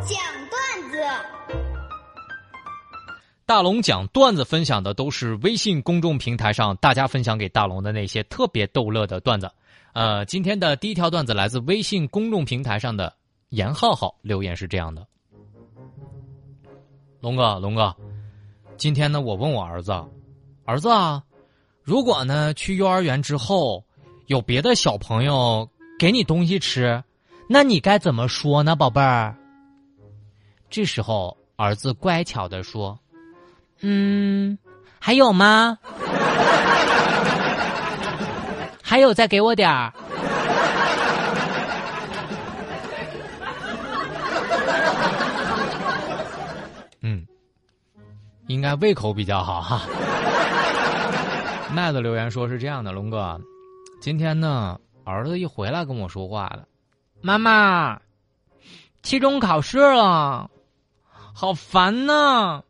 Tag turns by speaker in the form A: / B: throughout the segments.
A: 讲段子。
B: 大龙讲段子分享的都是微信公众平台上大家分享给大龙的那些特别逗乐的段子。呃，今天的第一条段子来自微信公众平台上的严浩浩留言是这样的：龙哥，龙哥，今天呢，我问我儿子，儿子啊，如果呢去幼儿园之后有别的小朋友给你东西吃，那你该怎么说呢，宝贝儿？这时候儿子乖巧的说。嗯，还有吗？还有，再给我点儿。嗯，应该胃口比较好哈。麦子留言说是这样的，龙哥，今天呢，儿子一回来跟我说话了，妈妈，期中考试了，好烦呐。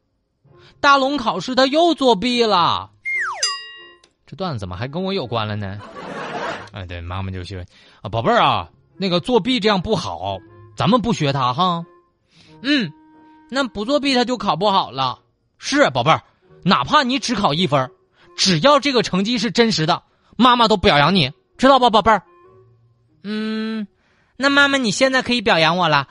B: 大龙考试他又作弊了，这段子怎么还跟我有关了呢？哎，对，妈妈就学：“啊，宝贝儿啊，那个作弊这样不好，咱们不学他哈。”嗯，那不作弊他就考不好了。是宝贝儿，哪怕你只考一分，只要这个成绩是真实的，妈妈都表扬你，知道吧，宝贝儿？嗯，那妈妈你现在可以表扬我了。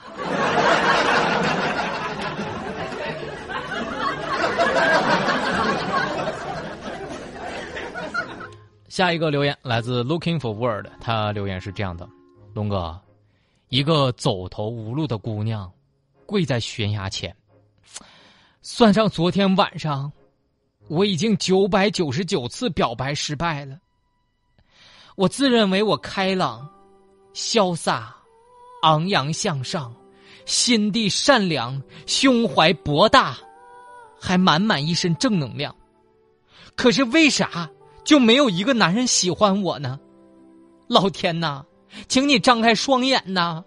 B: 下一个留言来自 Looking for Word，他留言是这样的：龙哥，一个走投无路的姑娘，跪在悬崖前。算上昨天晚上，我已经九百九十九次表白失败了。我自认为我开朗、潇洒、昂扬向上，心地善良，胸怀博大，还满满一身正能量。可是为啥？就没有一个男人喜欢我呢？老天呐，请你张开双眼呐！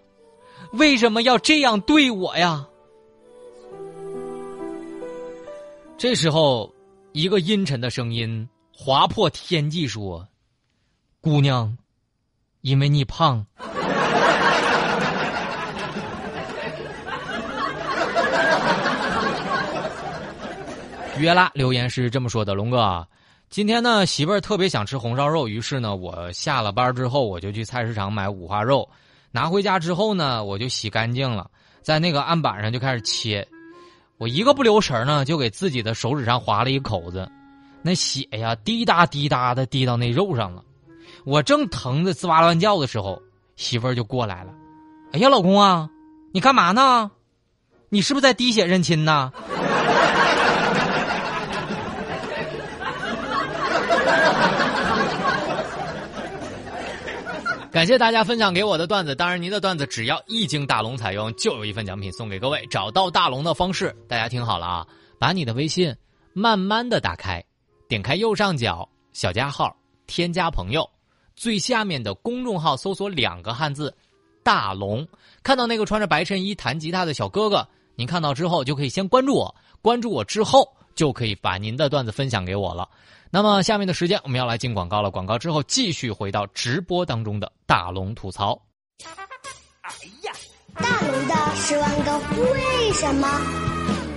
B: 为什么要这样对我呀？这时候，一个阴沉的声音划破天际说：“姑娘，因为你胖。” 约拉留言是这么说的：“龙哥。”今天呢，媳妇儿特别想吃红烧肉，于是呢，我下了班之后，我就去菜市场买五花肉，拿回家之后呢，我就洗干净了，在那个案板上就开始切，我一个不留神呢，就给自己的手指上划了一口子，那血呀滴答滴答的滴到那肉上了，我正疼的吱哇乱叫的时候，媳妇儿就过来了，哎呀，老公啊，你干嘛呢？你是不是在滴血认亲呢？感谢大家分享给我的段子，当然您的段子只要一经大龙采用，就有一份奖品送给各位。找到大龙的方式，大家听好了啊！把你的微信慢慢的打开，点开右上角小加号，添加朋友，最下面的公众号搜索两个汉字“大龙”，看到那个穿着白衬衣弹吉他的小哥哥，您看到之后就可以先关注我，关注我之后就可以把您的段子分享给我了。那么下面的时间我们要来进广告了，广告之后继续回到直播当中的大龙吐槽。
A: 哎呀，大龙的十万个为什么？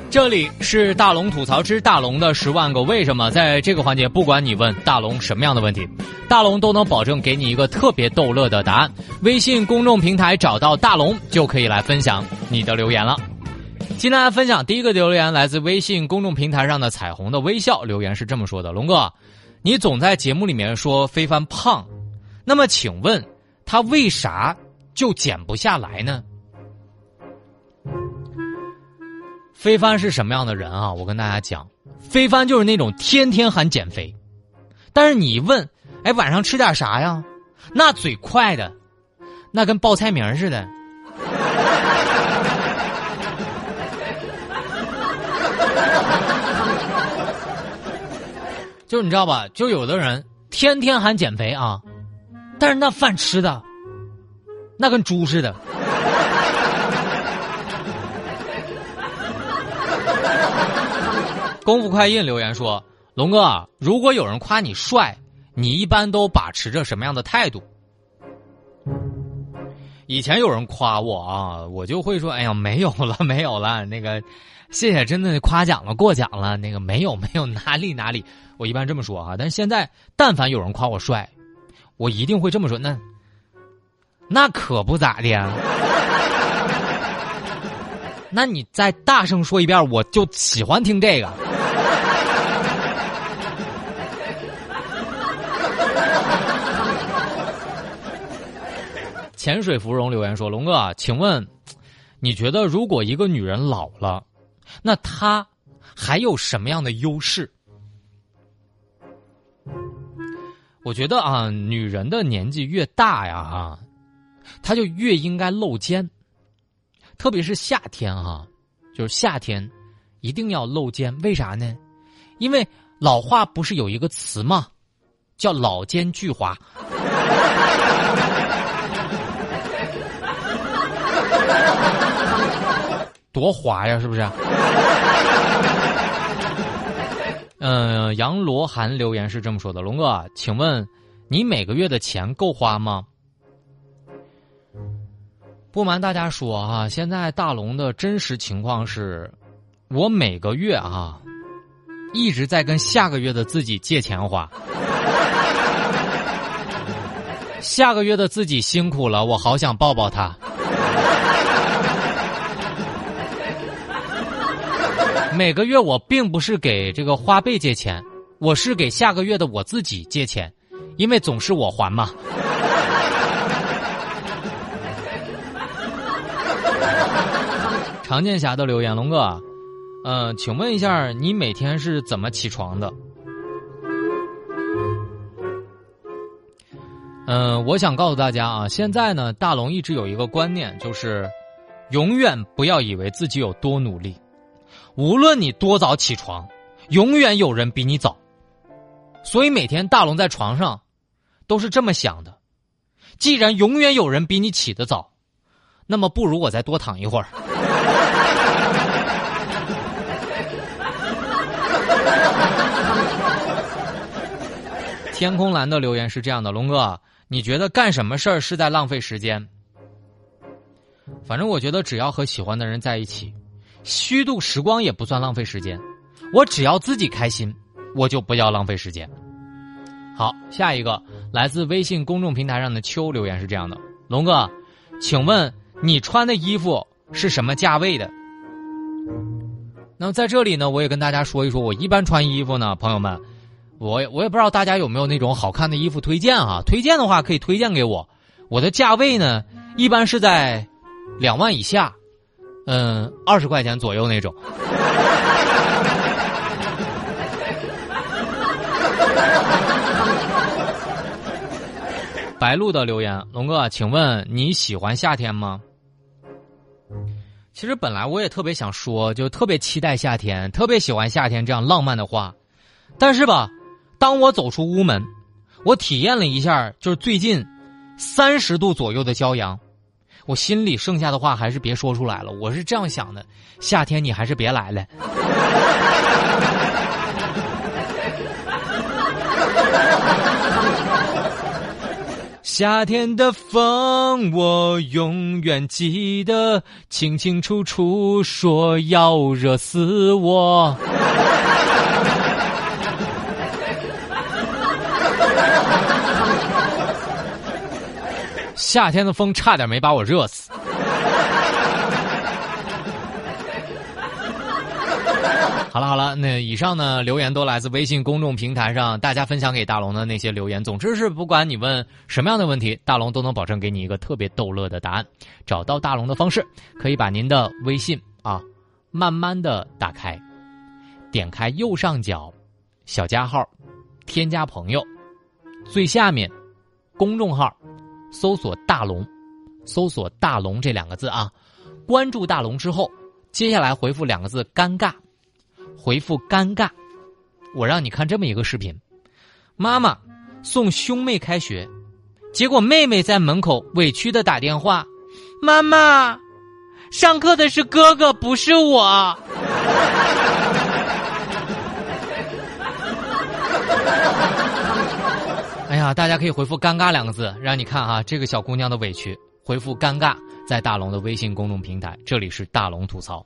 B: 这里是大龙吐槽之大龙的十万个为什么。在这个环节，不管你问大龙什么样的问题，大龙都能保证给你一个特别逗乐的答案。微信公众平台找到大龙就可以来分享你的留言了。今天来分享第一个留言，来自微信公众平台上的彩虹的微笑留言是这么说的：“龙哥，你总在节目里面说非凡胖，那么请问他为啥就减不下来呢？”非凡是什么样的人啊？我跟大家讲，非凡就是那种天天喊减肥，但是你一问，哎，晚上吃点啥呀？那嘴快的，那跟报菜名似的。就是你知道吧？就有的人天天喊减肥啊，但是那饭吃的，那跟猪似的。功夫快印留言说：“龙哥，如果有人夸你帅，你一般都把持着什么样的态度？”以前有人夸我啊，我就会说：“哎呀，没有了，没有了。”那个，谢谢，真的夸奖了，过奖了。那个没有，没有，哪里哪里。我一般这么说啊，但是现在，但凡有人夸我帅，我一定会这么说。那，那可不咋的。那你再大声说一遍，我就喜欢听这个。潜水芙蓉留言说：“龙哥，请问，你觉得如果一个女人老了，那她还有什么样的优势？”我觉得啊，女人的年纪越大呀，哈，她就越应该露肩，特别是夏天哈，就是夏天一定要露肩。为啥呢？因为老话不是有一个词吗？叫“老奸巨猾”。多滑呀，是不是？嗯，杨罗涵留言是这么说的：“龙哥，请问你每个月的钱够花吗？”不瞒大家说啊，现在大龙的真实情况是，我每个月啊一直在跟下个月的自己借钱花。下个月的自己辛苦了，我好想抱抱他。每个月我并不是给这个花呗借钱，我是给下个月的我自己借钱，因为总是我还嘛。常见侠的留言，龙哥，嗯，请问一下，你每天是怎么起床的？嗯，我想告诉大家啊，现在呢，大龙一直有一个观念，就是永远不要以为自己有多努力。无论你多早起床，永远有人比你早。所以每天大龙在床上，都是这么想的：既然永远有人比你起得早，那么不如我再多躺一会儿。天空蓝的留言是这样的：龙哥，你觉得干什么事儿是在浪费时间？反正我觉得，只要和喜欢的人在一起。虚度时光也不算浪费时间，我只要自己开心，我就不要浪费时间。好，下一个来自微信公众平台上的秋留言是这样的：龙哥，请问你穿的衣服是什么价位的？那么在这里呢，我也跟大家说一说，我一般穿衣服呢，朋友们，我我也不知道大家有没有那种好看的衣服推荐啊？推荐的话可以推荐给我。我的价位呢，一般是在两万以下。嗯，二十块钱左右那种。白鹿的留言，龙哥，请问你喜欢夏天吗？其实本来我也特别想说，就特别期待夏天，特别喜欢夏天这样浪漫的话，但是吧，当我走出屋门，我体验了一下，就是最近三十度左右的骄阳。我心里剩下的话还是别说出来了。我是这样想的：夏天你还是别来了。夏天的风我永远记得，清清楚楚说要热死我。夏天的风差点没把我热死。好了好了，那以上呢留言都来自微信公众平台上大家分享给大龙的那些留言。总之是不管你问什么样的问题，大龙都能保证给你一个特别逗乐的答案。找到大龙的方式，可以把您的微信啊慢慢的打开，点开右上角小加号，添加朋友，最下面公众号。搜索大龙，搜索大龙这两个字啊，关注大龙之后，接下来回复两个字“尴尬”，回复“尴尬”，我让你看这么一个视频：妈妈送兄妹开学，结果妹妹在门口委屈的打电话：“妈妈，上课的是哥哥，不是我。” 哎呀大家可以回复尴尬两个字让你看啊这个小姑娘的委屈。回复尴尬在大龙的微信公众平台这里是大龙吐槽。